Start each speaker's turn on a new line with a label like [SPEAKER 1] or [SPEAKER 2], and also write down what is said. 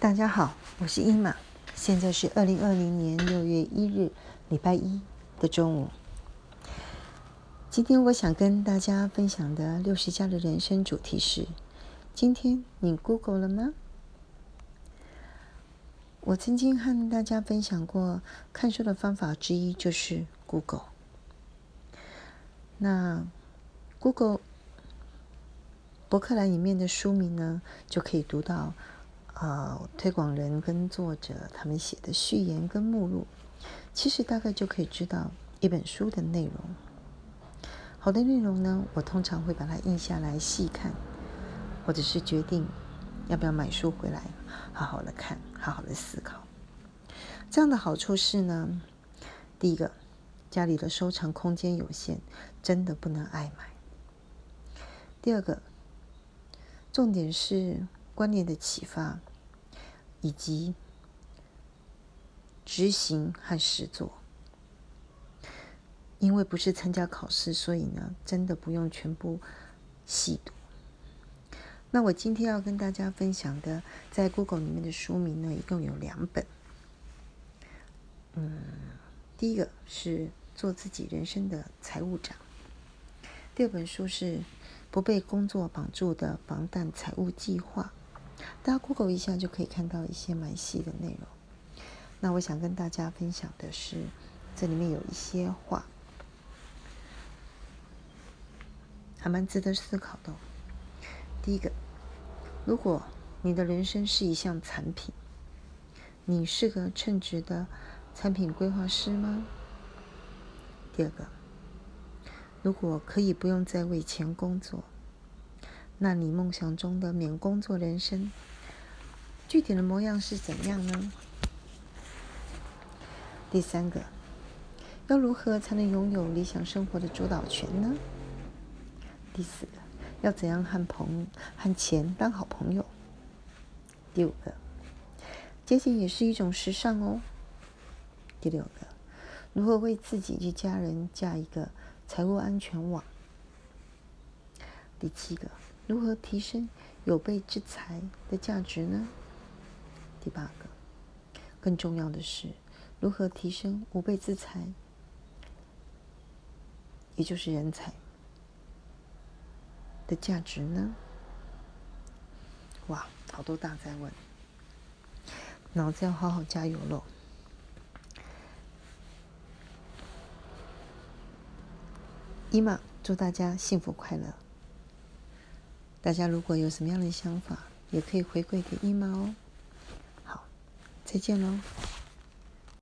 [SPEAKER 1] 大家好，我是伊玛，现在是二零二零年六月一日，礼拜一的中午。今天我想跟大家分享的六十加的人生主题是：今天你 Google 了吗？我曾经和大家分享过，看书的方法之一就是 Google。那 Google 博客栏里面的书名呢，就可以读到。呃，推广人跟作者他们写的序言跟目录，其实大概就可以知道一本书的内容。好的内容呢，我通常会把它印下来细看，或者是决定要不要买书回来，好好的看，好好的思考。这样的好处是呢，第一个，家里的收藏空间有限，真的不能爱买。第二个，重点是观念的启发。以及执行和实作，因为不是参加考试，所以呢，真的不用全部细读。那我今天要跟大家分享的，在 Google 里面的书名呢，一共有两本。嗯，第一个是做自己人生的财务长，第二本书是不被工作绑住的防弹财务计划。大家 Google 一下就可以看到一些蛮细的内容。那我想跟大家分享的是，这里面有一些话，还蛮值得思考的。第一个，如果你的人生是一项产品，你是个称职的产品规划师吗？第二个，如果可以不用再为钱工作，那你梦想中的免工作人生？具体的模样是怎样呢？第三个，要如何才能拥有理想生活的主导权呢？第四个，要怎样和朋和钱当好朋友？第五个，节俭也是一种时尚哦。第六个，如何为自己及家人架一个财务安全网？第七个，如何提升有备之财的价值呢？第八个，更重要的是，如何提升无备之财，也就是人才的价值呢？哇，好多大在问，脑子要好好加油喽！伊玛，祝大家幸福快乐。大家如果有什么样的想法，也可以回馈给姨妈哦。好再见喽。